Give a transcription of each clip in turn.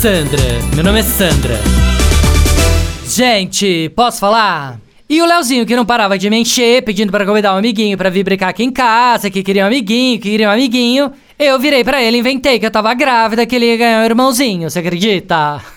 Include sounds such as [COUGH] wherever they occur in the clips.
Sandra, meu nome é Sandra. Gente, posso falar? E o Leozinho que não parava de me encher, pedindo para convidar um amiguinho para vir brincar aqui em casa, que queria um amiguinho, que queria um amiguinho. Eu virei para ele, inventei que eu tava grávida, que ele ia ganhar um irmãozinho, você acredita? [LAUGHS]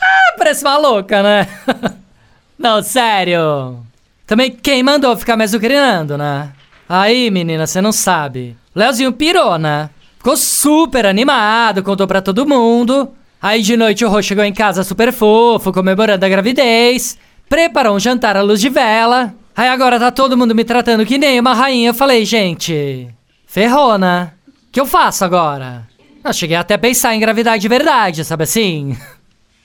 Ah, parece uma louca, né? [LAUGHS] Não, sério. Também quem mandou ficar me azucrinando, né? Aí, menina, você não sabe. Leozinho pirou, né? Ficou super animado, contou pra todo mundo. Aí de noite o Rô chegou em casa super fofo, comemorando a gravidez. Preparou um jantar à luz de vela. Aí agora tá todo mundo me tratando que nem uma rainha. Eu falei, gente, ferrou, né? O que eu faço agora? Eu cheguei até a pensar em engravidar de verdade, sabe assim?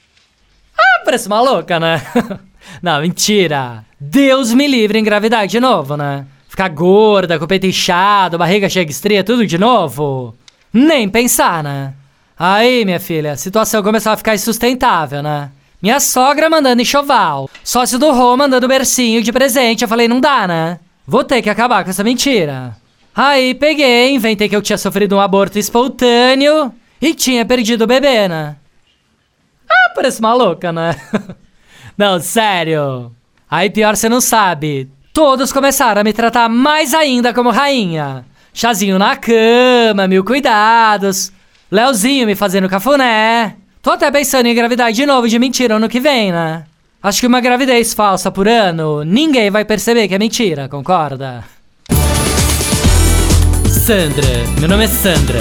[LAUGHS] ah, parece uma louca, né? [LAUGHS] Não, mentira. Deus me livre engravidar de novo, né? Ficar gorda, com o peito inchado, barriga cheia de estria, tudo de novo? Nem pensar, né? Aí, minha filha, a situação começou a ficar insustentável, né? Minha sogra mandando enxoval, sócio do Rô mandando bercinho de presente. Eu falei, não dá, né? Vou ter que acabar com essa mentira. Aí peguei, inventei que eu tinha sofrido um aborto espontâneo e tinha perdido o bebê, né? Ah, parece maluca, né? [LAUGHS] não, sério. Aí pior você não sabe. Todos começaram a me tratar mais ainda como rainha. Chazinho na cama, mil cuidados. Leozinho me fazendo cafuné. Tô até pensando em engravidar de novo de mentira ano que vem, né? Acho que uma gravidez falsa por ano, ninguém vai perceber que é mentira, concorda? Sandra, meu nome é Sandra.